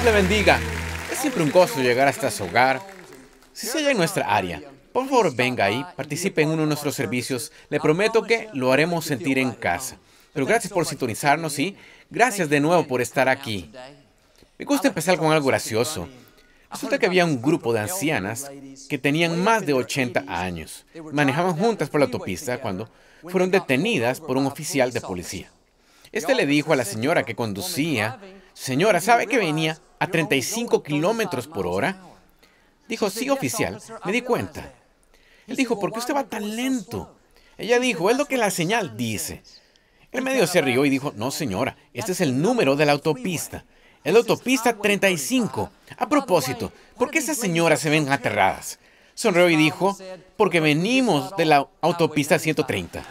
Dios le bendiga. Es siempre un gozo llegar hasta su hogar. Si se en nuestra área, por favor venga ahí, participe en uno de nuestros servicios. Le prometo que lo haremos sentir en casa. Pero gracias por sintonizarnos y gracias de nuevo por estar aquí. Me gusta empezar con algo gracioso. Resulta que había un grupo de ancianas que tenían más de 80 años. Manejaban juntas por la autopista cuando fueron detenidas por un oficial de policía. Este le dijo a la señora que conducía, señora, ¿sabe que venía a 35 kilómetros por hora? Dijo, sí, oficial, me di cuenta. Él dijo, ¿por qué usted va tan lento? Ella dijo, es lo que la señal dice. El medio se rió y dijo, no, señora, este es el número de la autopista. Es la autopista 35. A propósito, ¿por qué esas señoras se ven aterradas? Sonrió y dijo, porque venimos de la autopista 130.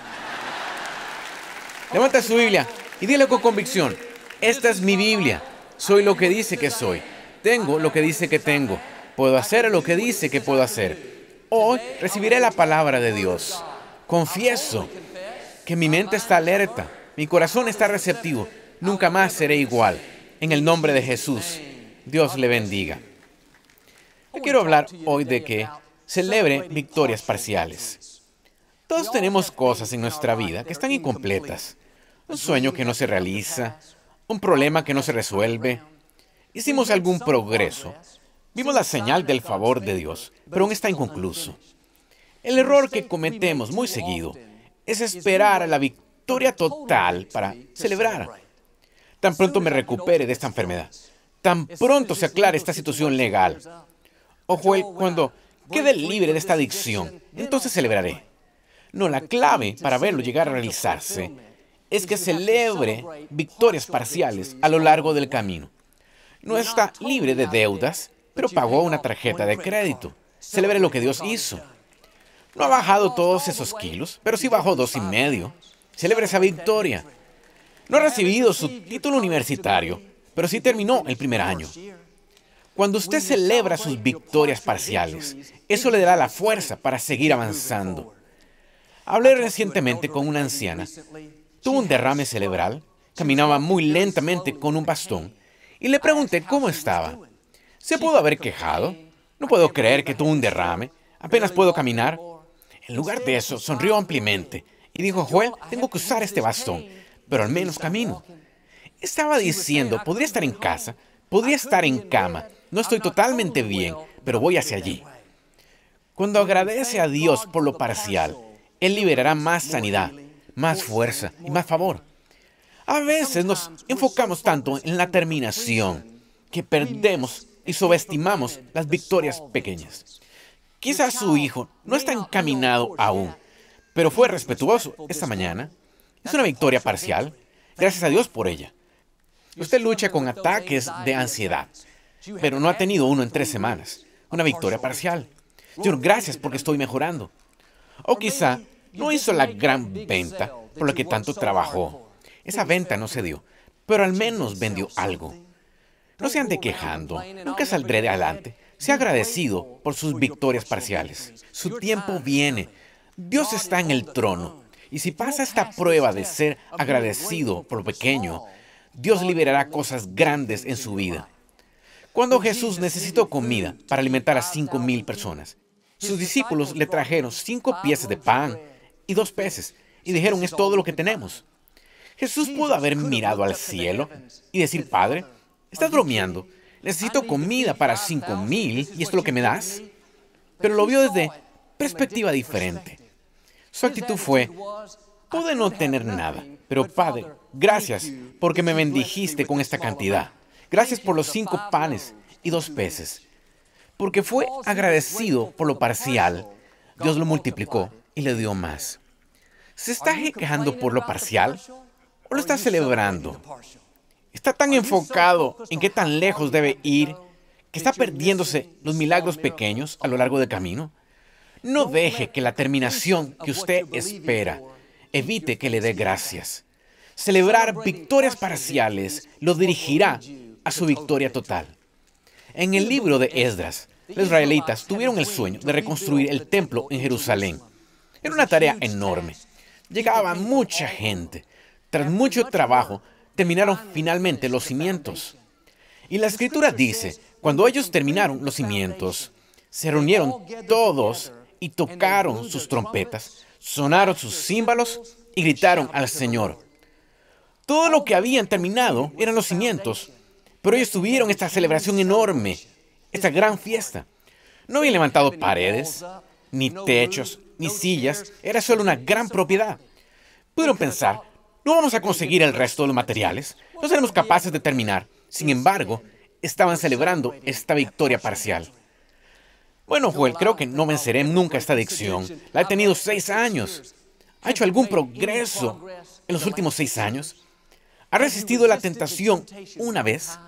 Levanta su Biblia y dile con convicción, esta es mi Biblia, soy lo que dice que soy, tengo lo que dice que tengo, puedo hacer lo que dice que puedo hacer. Hoy recibiré la palabra de Dios. Confieso que mi mente está alerta, mi corazón está receptivo, nunca más seré igual. En el nombre de Jesús, Dios le bendiga. Quiero hablar hoy de que celebre victorias parciales. Todos tenemos cosas en nuestra vida que están incompletas. Un sueño que no se realiza, un problema que no se resuelve. Hicimos algún progreso. Vimos la señal del favor de Dios, pero aún está inconcluso. El error que cometemos muy seguido es esperar a la victoria total para celebrar. Tan pronto me recupere de esta enfermedad, tan pronto se aclare esta situación legal. Ojo, cuando quede libre de esta adicción, entonces celebraré. No, la clave para verlo llegar a realizarse es que celebre victorias parciales a lo largo del camino. No está libre de deudas, pero pagó una tarjeta de crédito. Celebre lo que Dios hizo. No ha bajado todos esos kilos, pero sí bajó dos y medio. Celebre esa victoria. No ha recibido su título universitario, pero sí terminó el primer año. Cuando usted celebra sus victorias parciales, eso le dará la fuerza para seguir avanzando. Hablé recientemente con una anciana. Tuvo un derrame cerebral, caminaba muy lentamente con un bastón y le pregunté cómo estaba. ¿Se pudo haber quejado? No puedo creer que tuvo un derrame. Apenas puedo caminar. En lugar de eso, sonrió ampliamente y dijo, Joel, tengo que usar este bastón, pero al menos camino. Estaba diciendo, podría estar en casa, podría estar en cama, no estoy totalmente bien, pero voy hacia allí. Cuando agradece a Dios por lo parcial, Él liberará más sanidad, más fuerza y más favor. A veces nos enfocamos tanto en la terminación que perdemos y subestimamos las victorias pequeñas. Quizás su hijo no está encaminado aún, pero fue respetuoso esta mañana. Es una victoria parcial. Gracias a Dios por ella. Usted lucha con ataques de ansiedad, pero no ha tenido uno en tres semanas. Una victoria parcial. Señor, gracias porque estoy mejorando. O quizá no hizo la gran venta por la que tanto trabajó. Esa venta no se dio, pero al menos vendió algo. No se ande quejando, nunca saldré de adelante. Sea agradecido por sus victorias parciales. Su tiempo viene. Dios está en el trono. Y si pasa esta prueba de ser agradecido por lo pequeño, Dios liberará cosas grandes en su vida. Cuando Jesús necesitó comida para alimentar a cinco mil personas, sus discípulos le trajeron cinco piezas de pan y dos peces y dijeron, es todo lo que tenemos. Jesús pudo haber mirado al cielo y decir, Padre, estás bromeando, necesito comida para cinco mil y esto es lo que me das. Pero lo vio desde perspectiva diferente. Su actitud fue, pude no tener nada, pero Padre, gracias porque me bendijiste con esta cantidad. Gracias por los cinco panes y dos peces. Porque fue agradecido por lo parcial, Dios lo multiplicó y le dio más. ¿Se está quejando por lo parcial o lo está celebrando? Está tan enfocado en qué tan lejos debe ir que está perdiéndose los milagros pequeños a lo largo del camino. No deje que la terminación que usted espera evite que le dé gracias. Celebrar victorias parciales lo dirigirá a su victoria total. En el libro de Esdras, los israelitas tuvieron el sueño de reconstruir el templo en Jerusalén. Era una tarea enorme. Llegaba mucha gente. Tras mucho trabajo, terminaron finalmente los cimientos. Y la escritura dice, cuando ellos terminaron los cimientos, se reunieron todos y tocaron sus trompetas, sonaron sus címbalos y gritaron al Señor. Todo lo que habían terminado eran los cimientos, pero ellos tuvieron esta celebración enorme, esta gran fiesta. No habían levantado paredes, ni techos, ni sillas, era solo una gran propiedad. Pudieron pensar, no vamos a conseguir el resto de los materiales, no seremos capaces de terminar. Sin embargo, estaban celebrando esta victoria parcial. Bueno, Joel, creo que no venceré nunca esta adicción. La he tenido seis años. ¿Ha hecho algún progreso en los últimos seis años? ¿Ha resistido la tentación una vez?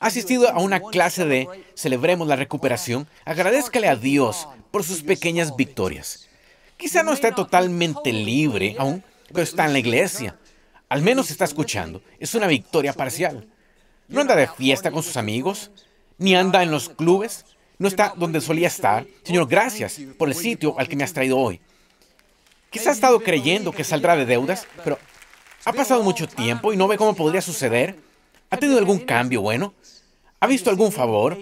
¿Ha asistido a una clase de Celebremos la recuperación? Agradezcale a Dios por sus pequeñas victorias. Quizá no esté totalmente libre aún, pero está en la iglesia. Al menos está escuchando. Es una victoria parcial. No anda de fiesta con sus amigos, ni anda en los clubes, no está donde solía estar. Señor, gracias por el sitio al que me has traído hoy. Quizá ha estado creyendo que saldrá de deudas, pero ha pasado mucho tiempo y no ve cómo podría suceder. ¿Ha tenido algún cambio bueno? ¿Ha visto algún favor?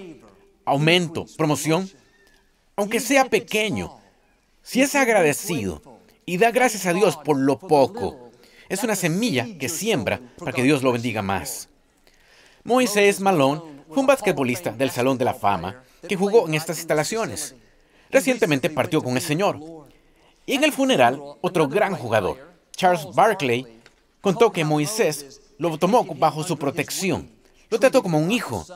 ¿Aumento? ¿Promoción? Aunque sea pequeño, si es agradecido y da gracias a Dios por lo poco, es una semilla que siembra para que Dios lo bendiga más. Moisés Malone fue un basquetbolista del Salón de la Fama que jugó en estas instalaciones. Recientemente partió con el Señor. Y en el funeral, otro gran jugador, Charles Barkley, contó que Moisés lo tomó bajo su protección. Lo trató como un hijo.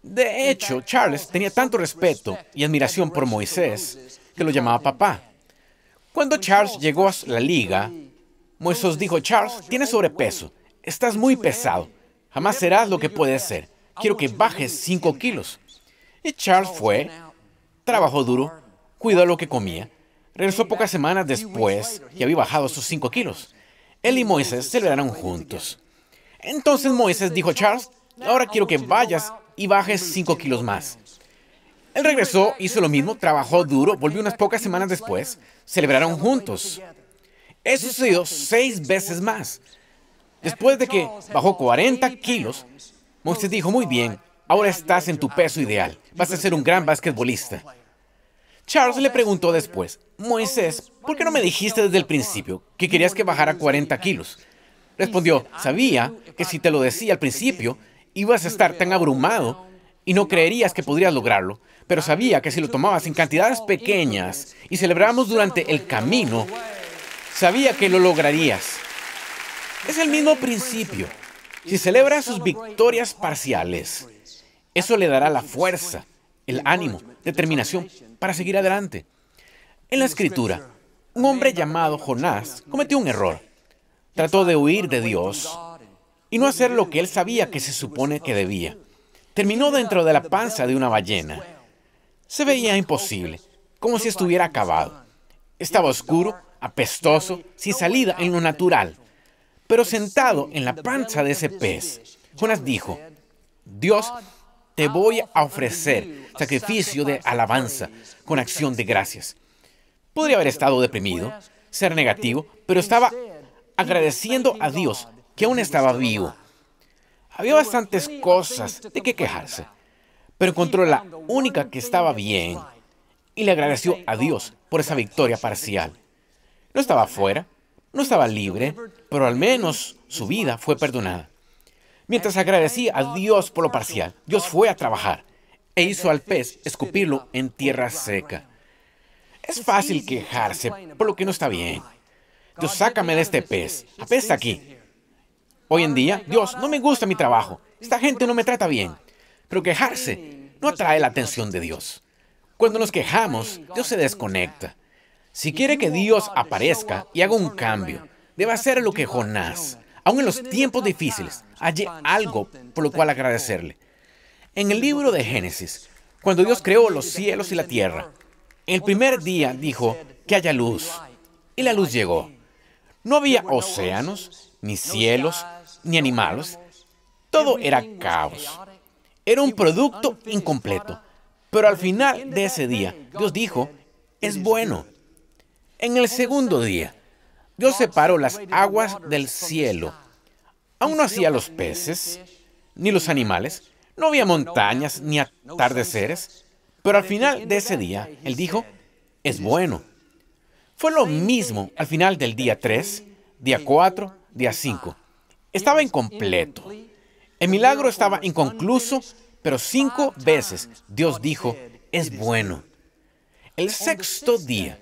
De hecho, Charles tenía tanto respeto y admiración por Moisés que lo llamaba papá. Cuando Charles llegó a la liga, Moisés dijo, Charles, tienes sobrepeso, estás muy pesado, jamás serás lo que puedes ser. Quiero que bajes 5 kilos. Y Charles fue, trabajó duro, cuidó lo que comía. Regresó pocas semanas después y había bajado sus 5 kilos. Él y Moisés celebraron juntos. Entonces Moisés dijo, Charles, ahora quiero que vayas y bajes 5 kilos más. Él regresó, hizo lo mismo, trabajó duro, volvió unas pocas semanas después, celebraron juntos. Eso sucedió seis veces más. Después de que bajó 40 kilos, Moisés dijo, muy bien, ahora estás en tu peso ideal, vas a ser un gran basquetbolista. Charles le preguntó después, Moisés, ¿por qué no me dijiste desde el principio que querías que bajara 40 kilos? Respondió, sabía que si te lo decía al principio, ibas a estar tan abrumado y no creerías que podrías lograrlo, pero sabía que si lo tomabas en cantidades pequeñas y celebramos durante el camino, sabía que lo lograrías. Es el mismo principio. Si celebra sus victorias parciales, eso le dará la fuerza, el ánimo, determinación para seguir adelante. En la escritura, un hombre llamado Jonás cometió un error. Trató de huir de Dios y no hacer lo que él sabía que se supone que debía. Terminó dentro de la panza de una ballena. Se veía imposible, como si estuviera acabado. Estaba oscuro, apestoso, sin salida en lo natural. Pero sentado en la panza de ese pez, Jonás dijo, Dios, te voy a ofrecer sacrificio de alabanza con acción de gracias. Podría haber estado deprimido, ser negativo, pero estaba agradeciendo a Dios que aún estaba vivo. Había bastantes cosas de qué quejarse, pero encontró la única que estaba bien y le agradeció a Dios por esa victoria parcial. No estaba fuera, no estaba libre, pero al menos su vida fue perdonada. Mientras agradecía a Dios por lo parcial, Dios fue a trabajar e hizo al pez escupirlo en tierra seca. Es fácil quejarse por lo que no está bien. Dios, sácame de este pez. Apesta aquí. Hoy en día, Dios, no me gusta mi trabajo. Esta gente no me trata bien. Pero quejarse no atrae la atención de Dios. Cuando nos quejamos, Dios se desconecta. Si quiere que Dios aparezca y haga un cambio, debe hacer lo que Jonás. Aún en los tiempos difíciles, halle algo por lo cual agradecerle. En el libro de Génesis, cuando Dios creó los cielos y la tierra, el primer día dijo que haya luz. Y la luz llegó. No había océanos, ni cielos, ni animales. Todo era caos. Era un producto incompleto. Pero al final de ese día, Dios dijo, es bueno. En el segundo día, Dios separó las aguas del cielo. Aún no hacía los peces, ni los animales, No había montañas ni atardeceres, pero al final de ese día, Él dijo, es bueno. Fue lo mismo al final del día 3, día 4, día 5. Estaba incompleto. El milagro estaba inconcluso, pero cinco veces Dios dijo, es bueno. El sexto día,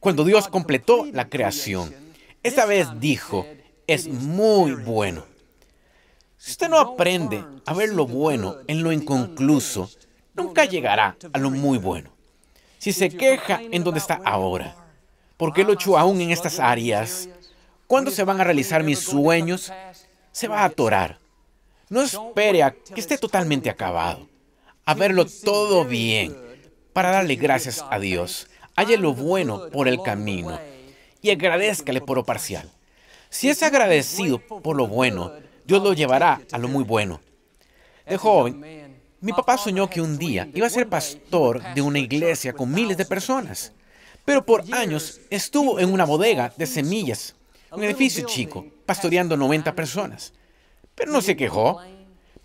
cuando Dios completó la creación, esta vez dijo, es muy bueno. Si usted no aprende a ver lo bueno en lo inconcluso, nunca llegará a lo muy bueno. Si se queja en donde está ahora, ¿por qué lucho aún en estas áreas? ¿Cuándo se van a realizar mis sueños? Se va a atorar. No espere a que esté totalmente acabado. A verlo todo bien para darle gracias a Dios. Halle lo bueno por el camino y agradezcale por lo parcial. Si es agradecido por lo bueno, Dios lo llevará a lo muy bueno. De joven, mi papá soñó que un día iba a ser pastor de una iglesia con miles de personas. Pero por años estuvo en una bodega de semillas, un edificio chico, pastoreando 90 personas. Pero no se quejó.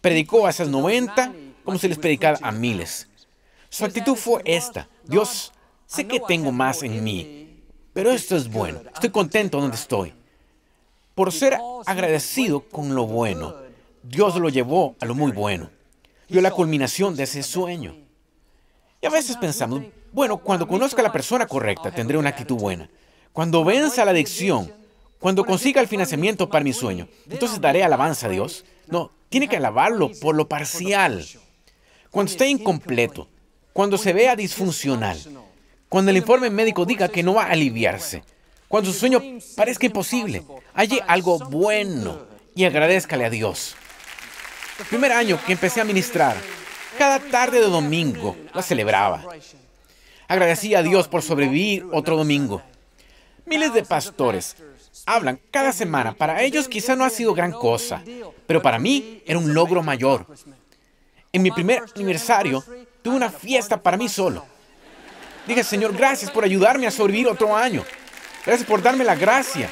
Predicó a esas 90 como si les predicara a miles. Su actitud fue esta. Dios, sé que tengo más en mí, pero esto es bueno. Estoy contento donde estoy. Por ser agradecido con lo bueno, Dios lo llevó a lo muy bueno. Dio la culminación de ese sueño. Y a veces pensamos, bueno, cuando conozca a la persona correcta, tendré una actitud buena. Cuando venza la adicción, cuando consiga el financiamiento para mi sueño, entonces daré alabanza a Dios. No, tiene que alabarlo por lo parcial. Cuando esté incompleto, cuando se vea disfuncional, cuando el informe médico diga que no va a aliviarse, cuando su sueño parezca imposible, halle algo bueno y agradezcale a Dios. El primer año que empecé a ministrar, cada tarde de domingo la celebraba. Agradecía a Dios por sobrevivir otro domingo. Miles de pastores hablan cada semana. Para ellos quizá no ha sido gran cosa, pero para mí era un logro mayor. En mi primer aniversario tuve una fiesta para mí solo. Dije, Señor, gracias por ayudarme a sobrevivir otro año. Gracias por darme la gracia.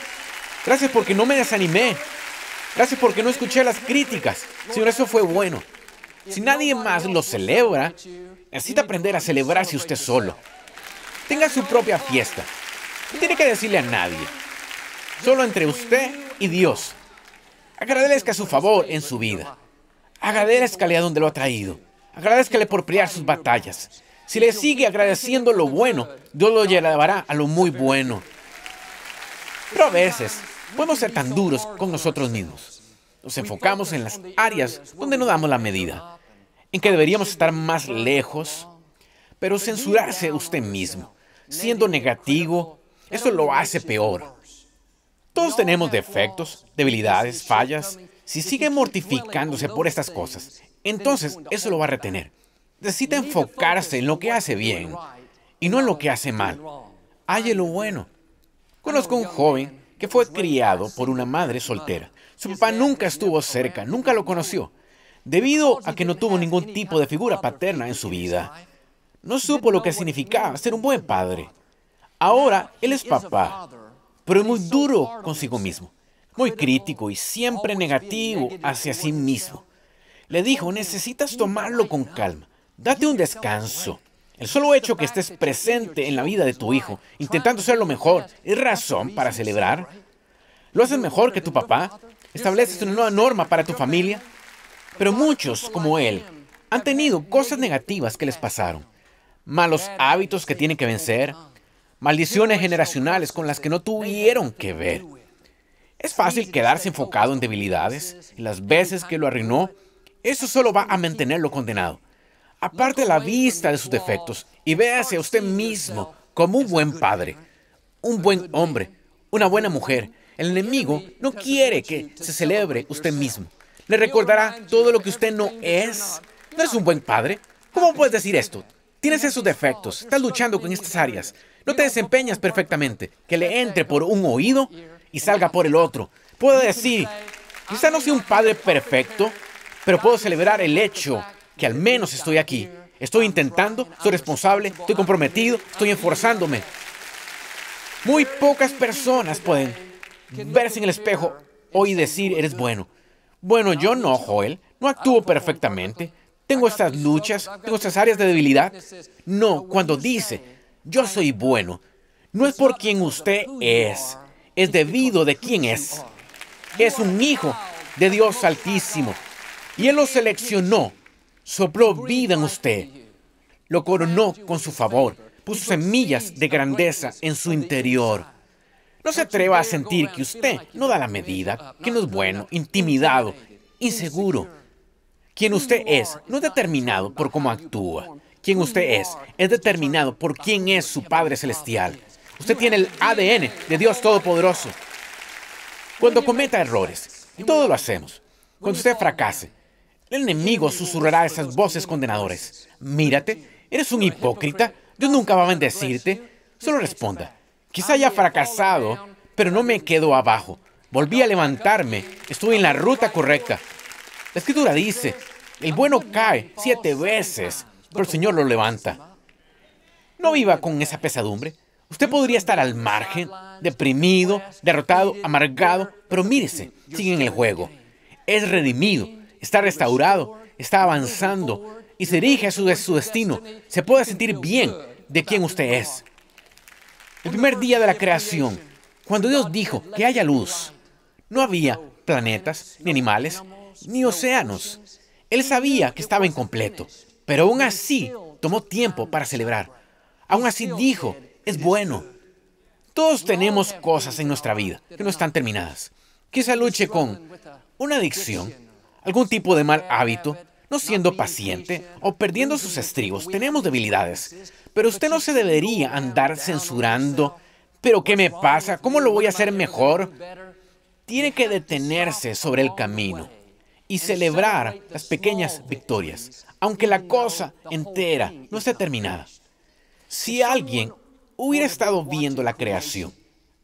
Gracias porque no me desanimé. Gracias porque no escuché las críticas. Señor, eso fue bueno. Si nadie más lo celebra, necesita aprender a celebrarse usted solo. Tenga su propia fiesta. No tiene que decirle a nadie. Solo entre usted y Dios. Agradezca su favor en su vida. Agradezcale a donde lo ha traído. Agradezcale por pelear sus batallas. Si le sigue agradeciendo lo bueno, Dios lo llevará a lo muy bueno. Pero a veces podemos ser tan duros con nosotros mismos. Nos enfocamos en las áreas donde no damos la medida, en que deberíamos estar más lejos, pero censurarse usted mismo, siendo negativo, eso lo hace peor. Todos tenemos defectos, debilidades, fallas. Si sigue mortificándose por estas cosas, entonces eso lo va a retener. Necesita enfocarse en lo que hace bien y no en lo que hace mal. Halle lo bueno. Conozco un joven que fue criado por una madre soltera. Su papá nunca estuvo cerca, nunca lo conoció, debido a que no tuvo ningún tipo de figura paterna en su vida. No supo lo que significaba ser un buen padre. Ahora él es papá, pero muy duro consigo mismo, muy crítico y siempre negativo hacia sí mismo. Le dijo, necesitas tomarlo con calma, date un descanso. El solo hecho que estés presente en la vida de tu hijo, intentando ser lo mejor, es razón para celebrar. ¿Lo haces mejor que tu papá? ¿Estableces una nueva norma para tu familia? Pero muchos, como él, han tenido cosas negativas que les pasaron. Malos hábitos que tienen que vencer. Maldiciones generacionales con las que no tuvieron que ver. Es fácil quedarse enfocado en debilidades y las veces que lo arruinó. Eso solo va a mantenerlo condenado. Aparte la vista de sus defectos y véase a usted mismo como un buen padre, un buen hombre, una buena mujer. El enemigo no quiere que se celebre usted mismo. Le recordará todo lo que usted no es. ¿No es un buen padre? ¿Cómo puedes decir esto? Tienes esos defectos, estás luchando con estas áreas, no te desempeñas perfectamente. Que le entre por un oído y salga por el otro. Puedo decir, quizá no sea un padre perfecto, pero puedo celebrar el hecho que al menos estoy aquí. Estoy intentando, soy responsable, estoy comprometido, estoy esforzándome. Muy pocas personas pueden verse en el espejo hoy y decir, eres bueno. Bueno, yo no, Joel, no actúo perfectamente. tengo estas luchas, tengo estas áreas de debilidad. No, cuando dice, yo soy bueno, no es por quien usted es, es debido de quién es. Es un hijo de Dios Altísimo. Y Él lo seleccionó, sopló vida en usted, lo coronó con su favor, puso semillas de grandeza en su interior. No se atreva a sentir que usted no da la medida, que no es bueno, intimidado, inseguro. Quien usted es no es determinado por cómo actúa. Quien usted es es determinado por quién es su Padre Celestial. Usted tiene el ADN de Dios Todopoderoso. Cuando cometa errores, y todo lo hacemos, cuando usted fracase, el enemigo susurrará esas voces condenadoras. Mírate, eres un hipócrita, Dios nunca va a bendecirte. Solo responda, quizá haya fracasado, pero no me quedo abajo. Volví a levantarme, estuve en la ruta correcta. La escritura dice, el bueno cae siete veces, pero el Señor lo levanta. No viva con esa pesadumbre. Usted podría estar al margen, deprimido, derrotado, amargado, pero mírese, sigue en el juego. Es redimido, está restaurado, está avanzando y se dirige a su, su destino. Se puede sentir bien de quién usted es. El primer día de la creación, cuando Dios dijo que haya luz, no había planetas, ni animales, ni océanos. Él sabía que estaba incompleto, pero aún así tomó tiempo para celebrar. Aún así dijo, es bueno. Todos tenemos cosas en nuestra vida que no están terminadas. Quizá luche con una adicción, algún tipo de mal hábito, no siendo paciente o perdiendo sus estribos. Tenemos debilidades. Pero usted no se debería andar censurando. ¿Pero qué me pasa? ¿Cómo lo voy a hacer mejor? Tiene que detenerse sobre el camino y celebrar las pequeñas victorias, aunque la cosa entera no esté terminada. Si alguien hubiera estado viendo la creación,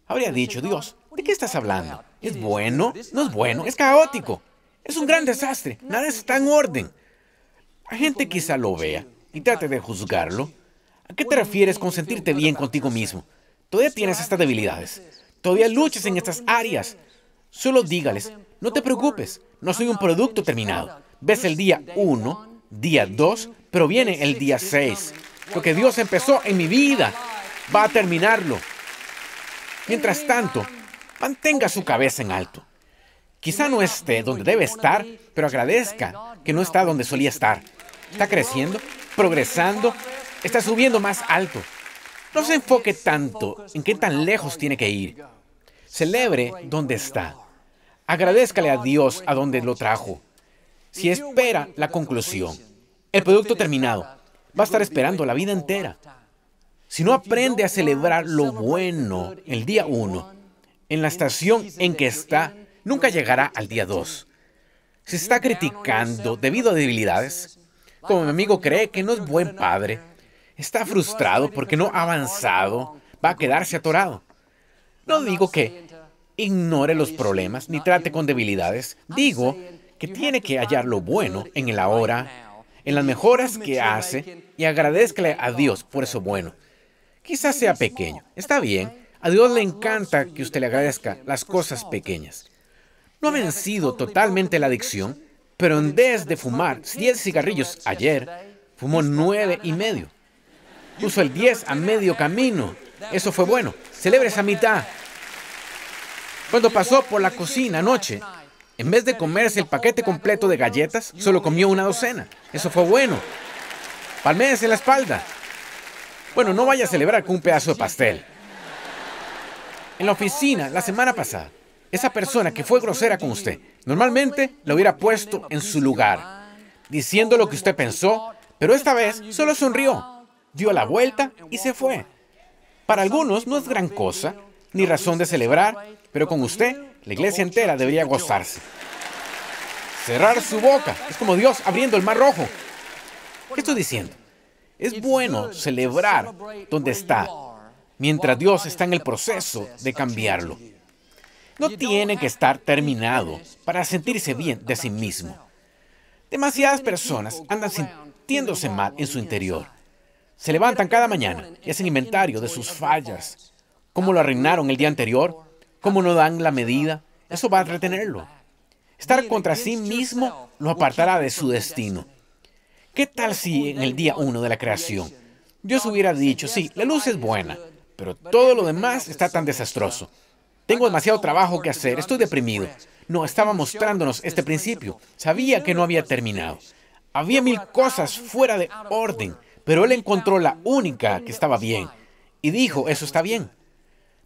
habría dicho, Dios, ¿de qué estás hablando? ¿Es bueno? No es bueno, es caótico. Es un gran desastre, nada está en orden. La gente quizá lo vea y trate de juzgarlo. ¿A qué te refieres con sentirte bien contigo mismo? Todavía tienes estas debilidades. Todavía luchas en estas áreas. Solo dígales, no te preocupes, no soy un producto terminado. Ves el día 1, día 2, pero viene el día 6. Lo que Dios empezó en mi vida va a terminarlo. Mientras tanto, mantenga su cabeza en alto. Quizá no esté donde debe estar, pero agradezca que no está donde solía estar. Está creciendo, progresando, está subiendo más alto. No se enfoque tanto en qué tan lejos tiene que ir. Celebre donde está. Agradezcale a Dios a donde lo trajo. Si espera la conclusión, el producto terminado, va a estar esperando la vida entera. Si no aprende a celebrar lo bueno el día uno, en la estación en que está, nunca llegará al día dos. Si está criticando debido a debilidades, como mi amigo cree que no es buen padre, está frustrado porque no ha avanzado, va a quedarse atorado. No digo que ignore los problemas ni trate con debilidades. Digo que tiene que hallar lo bueno en el ahora, en las mejoras que hace y agradezcale a Dios por eso bueno. Quizás sea pequeño, está bien. A Dios le encanta que usted le agradezca las cosas pequeñas. No ha vencido totalmente la adicción, pero en vez de fumar 10 cigarrillos ayer, fumó nueve y medio. Puso el 10 a medio camino. Eso fue bueno. Celebre esa mitad. Cuando pasó por la cocina anoche, en vez de comerse el paquete completo de galletas, solo comió una docena. Eso fue bueno. Palmees en la espalda. Bueno, no vaya a celebrar con un pedazo de pastel. En la oficina, la semana pasada, esa persona que fue grosera con usted, normalmente la hubiera puesto en su lugar, diciendo lo que usted pensó, pero esta vez solo sonrió, dio la vuelta y se fue. Para algunos no es gran cosa, ni razón de celebrar, pero con usted, la iglesia entera debería gozarse. Cerrar su boca es como Dios abriendo el mar rojo. ¿Qué estoy diciendo? Es bueno celebrar donde está, mientras Dios está en el proceso de cambiarlo. No tiene que estar terminado para sentirse bien de sí mismo. Demasiadas personas andan sintiéndose mal en su interior. Se levantan cada mañana y hacen inventario de sus fallas, cómo lo arruinaron el día anterior, cómo no dan la medida. Eso va a retenerlo. Estar contra sí mismo lo apartará de su destino. ¿Qué tal si en el día uno de la creación Dios hubiera dicho, sí, la luz es buena, pero todo lo demás está tan desastroso? Tengo demasiado trabajo que hacer, estoy deprimido. No, estaba mostrándonos este principio. Sabía que no había terminado. Había mil cosas fuera de orden, pero él encontró la única que estaba bien. Y dijo, eso está bien.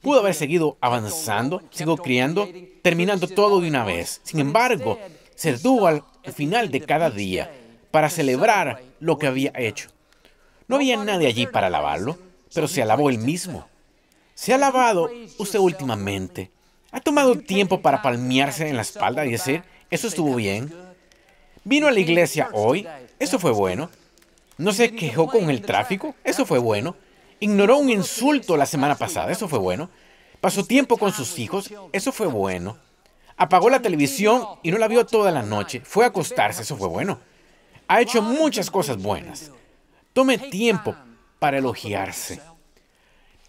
Pudo haber seguido avanzando, sigo criando, terminando todo de una vez. Sin embargo, se detuvo al final de cada día para celebrar lo que había hecho. No había nadie allí para alabarlo, pero se alabó él mismo. ¿Se ha alabado usted últimamente? ¿Ha tomado tiempo para palmearse en la espalda y decir, eso estuvo bien? ¿Vino a la iglesia hoy? Eso fue bueno. ¿No se quejó con el tráfico? Eso fue bueno. ¿Ignoró un insulto la semana pasada? Eso fue bueno. ¿Pasó tiempo con sus hijos? Eso fue bueno. Apagó la televisión y no la vio toda la noche. Fue a acostarse. Eso fue bueno ha hecho muchas cosas buenas. Tome tiempo para elogiarse.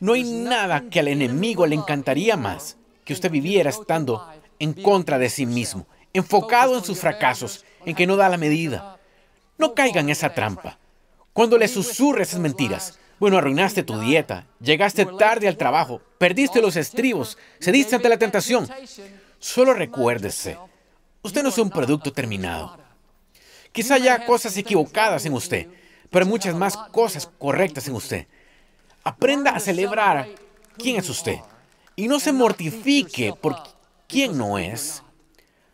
No hay nada que al enemigo le encantaría más que usted viviera estando en contra de sí mismo, enfocado en sus fracasos, en que no da la medida. No caiga en esa trampa. Cuando le susurre esas mentiras, bueno, arruinaste tu dieta, llegaste tarde al trabajo, perdiste los estribos, cediste ante la tentación. Solo recuérdese, usted no es un producto terminado. Quizá haya cosas equivocadas en usted, pero hay muchas más cosas correctas en usted. Aprenda a celebrar quién es usted y no se mortifique por quién no es.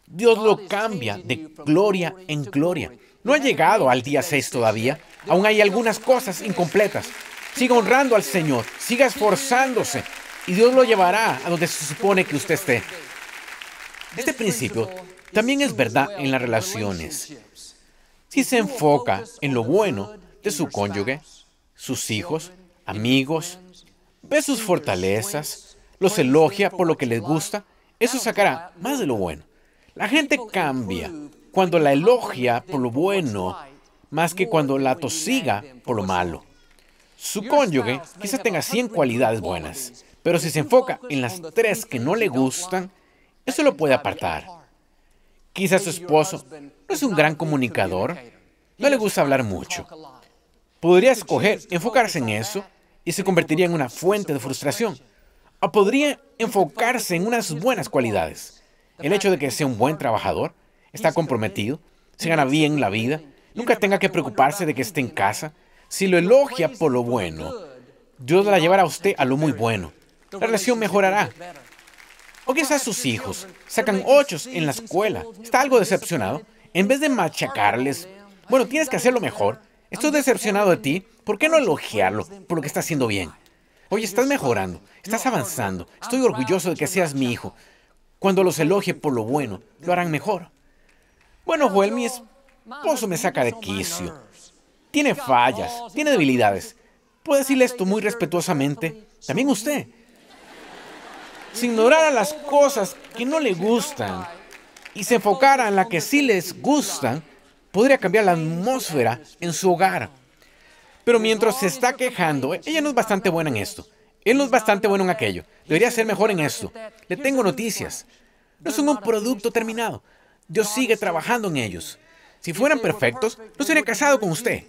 Dios lo cambia de gloria en gloria. No ha llegado al día 6 todavía. Aún hay algunas cosas incompletas. Siga honrando al Señor, siga esforzándose y Dios lo llevará a donde se supone que usted esté. Este principio también es verdad en las relaciones si se enfoca en lo bueno de su cónyuge, sus hijos, amigos, ve sus fortalezas, los elogia por lo que les gusta, eso sacará más de lo bueno. La gente cambia cuando la elogia por lo bueno más que cuando la tosiga por lo malo. Su cónyuge quizá tenga 100 cualidades buenas, pero si se enfoca en las tres que no le gustan, eso lo puede apartar. Quizás su esposo no es un gran comunicador, no le gusta hablar mucho. Podría escoger enfocarse en eso y se convertiría en una fuente de frustración. O podría enfocarse en unas buenas cualidades. El hecho de que sea un buen trabajador, está comprometido, se gana bien la vida, nunca tenga que preocuparse de que esté en casa. Si lo elogia por lo bueno, Dios la llevará a usted a lo muy bueno. La relación mejorará. O quizás sus hijos sacan ochos en la escuela. Está algo decepcionado. En vez de machacarles, bueno, tienes que hacerlo mejor. Estoy decepcionado de ti. ¿Por qué no elogiarlo por lo que está haciendo bien? Oye, estás mejorando, estás avanzando. Estoy orgulloso de que seas mi hijo. Cuando los elogie por lo bueno, lo harán mejor. Bueno, Joel, mi esposo me saca de quicio. Tiene fallas, tiene debilidades. Puedo decirle esto muy respetuosamente. También usted. Si ignorara las cosas que no le gustan y se enfocara en las que sí les gustan, podría cambiar la atmósfera en su hogar. Pero mientras se está quejando, ella no es bastante buena en esto. Él no es bastante bueno en aquello. Debería ser mejor en esto. Le tengo noticias. No son un producto terminado. Dios sigue trabajando en ellos. Si fueran perfectos, no sería casado con usted.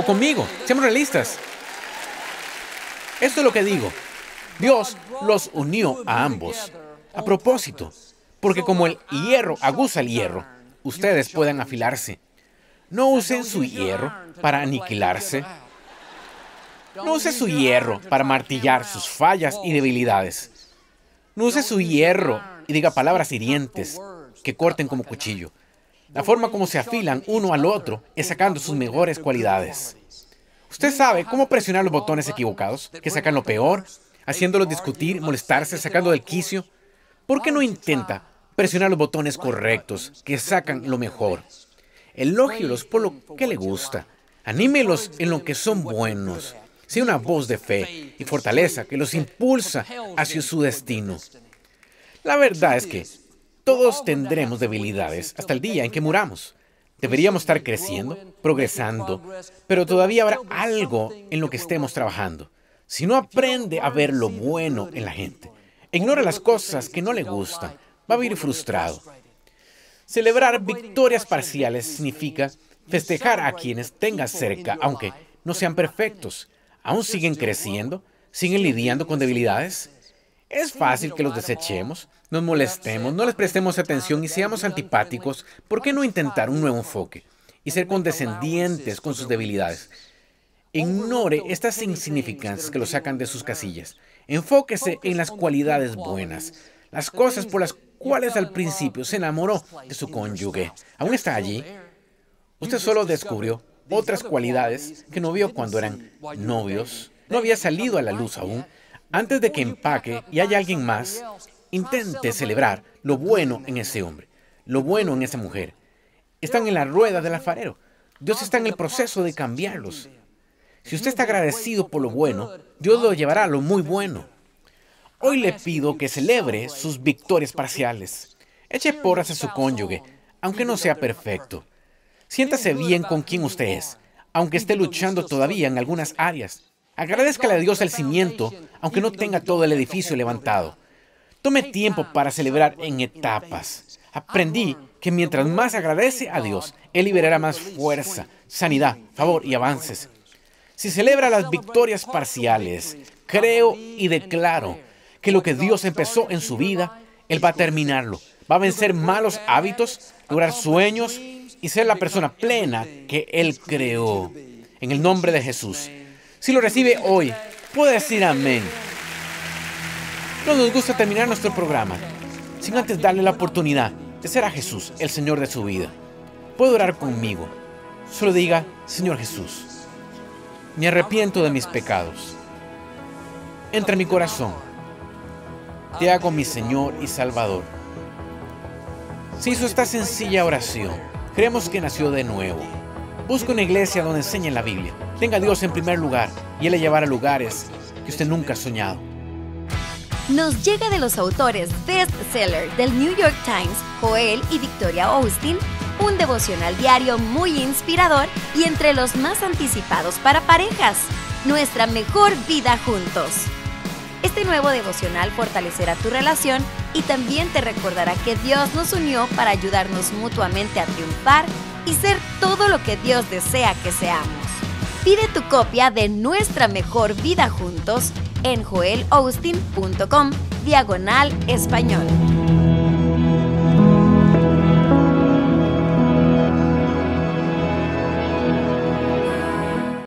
O conmigo. Seamos realistas. Esto es lo que digo. Dios los unió a ambos. A propósito. Porque como el hierro aguza el hierro, ustedes puedan afilarse. No usen su hierro para aniquilarse. No use su hierro para martillar sus fallas y debilidades. No use su hierro y diga palabras hirientes que corten como cuchillo. La forma como se afilan uno al otro es sacando sus mejores cualidades. Usted sabe cómo presionar los botones equivocados, que sacan lo peor, haciéndolos discutir, molestarse, sacando del quicio. ¿Por qué no intenta presionar los botones correctos que sacan lo mejor. Elógielos por lo que le gusta. Anímelos en lo que son buenos. Sea una voz de fe y fortaleza que los impulsa hacia su destino. La verdad es que todos tendremos debilidades hasta el día en que muramos. Deberíamos estar creciendo, progresando, pero todavía habrá algo en lo que estemos trabajando. Si no aprende a ver lo bueno en la gente, ignora las cosas que no le gustan, va a vivir frustrado. Celebrar victorias parciales significa festejar a quienes tengas cerca, aunque no sean perfectos. ¿Aún siguen creciendo? ¿Siguen lidiando con debilidades? Es fácil que los desechemos, nos molestemos, no les prestemos atención y seamos antipáticos. ¿Por qué no intentar un nuevo enfoque y ser condescendientes con sus debilidades? Ignore estas insignificancias que lo sacan de sus casillas. Enfóquese en las cualidades buenas, las cosas por las cuales al principio se enamoró de su cónyuge. ¿Aún está allí? Usted solo descubrió otras cualidades que no vio cuando eran novios. No había salido a la luz aún. Antes de que empaque y haya alguien más, intente celebrar lo bueno en ese hombre, lo bueno en esa mujer. Están en la rueda del alfarero. Dios está en el proceso de cambiarlos. Si usted está agradecido por lo bueno, Dios lo llevará a lo muy bueno. Hoy le pido que celebre sus victorias parciales. Eche porras a su cónyuge, aunque no sea perfecto. Siéntase bien con quien usted es, aunque esté luchando todavía en algunas áreas. Agradezcale a Dios el cimiento, aunque no tenga todo el edificio levantado. Tome tiempo para celebrar en etapas. Aprendí que mientras más agradece a Dios, Él liberará más fuerza, sanidad, favor y avances. Si celebra las victorias parciales, creo y declaro que lo que Dios empezó en su vida, Él va a terminarlo. Va a vencer malos hábitos, lograr sueños y ser la persona plena que Él creó. En el nombre de Jesús. Si lo recibe hoy, puede decir amén. No nos gusta terminar nuestro programa sin antes darle la oportunidad de ser a Jesús el Señor de su vida. Puede orar conmigo. Solo diga, Señor Jesús, me arrepiento de mis pecados. Entra en mi corazón. Te hago mi Señor y Salvador. Si hizo esta sencilla oración, Creemos que nació de nuevo. Busca una iglesia donde enseñen la Biblia. Tenga a Dios en primer lugar y Él le llevará a lugares que usted nunca ha soñado. Nos llega de los autores bestseller del New York Times, Joel y Victoria Austin, un devocional diario muy inspirador y entre los más anticipados para parejas. Nuestra mejor vida juntos. Este nuevo devocional fortalecerá tu relación y también te recordará que Dios nos unió para ayudarnos mutuamente a triunfar y ser todo lo que Dios desea que seamos. Copia de Nuestra Mejor Vida Juntos en joelaustin.com diagonal español.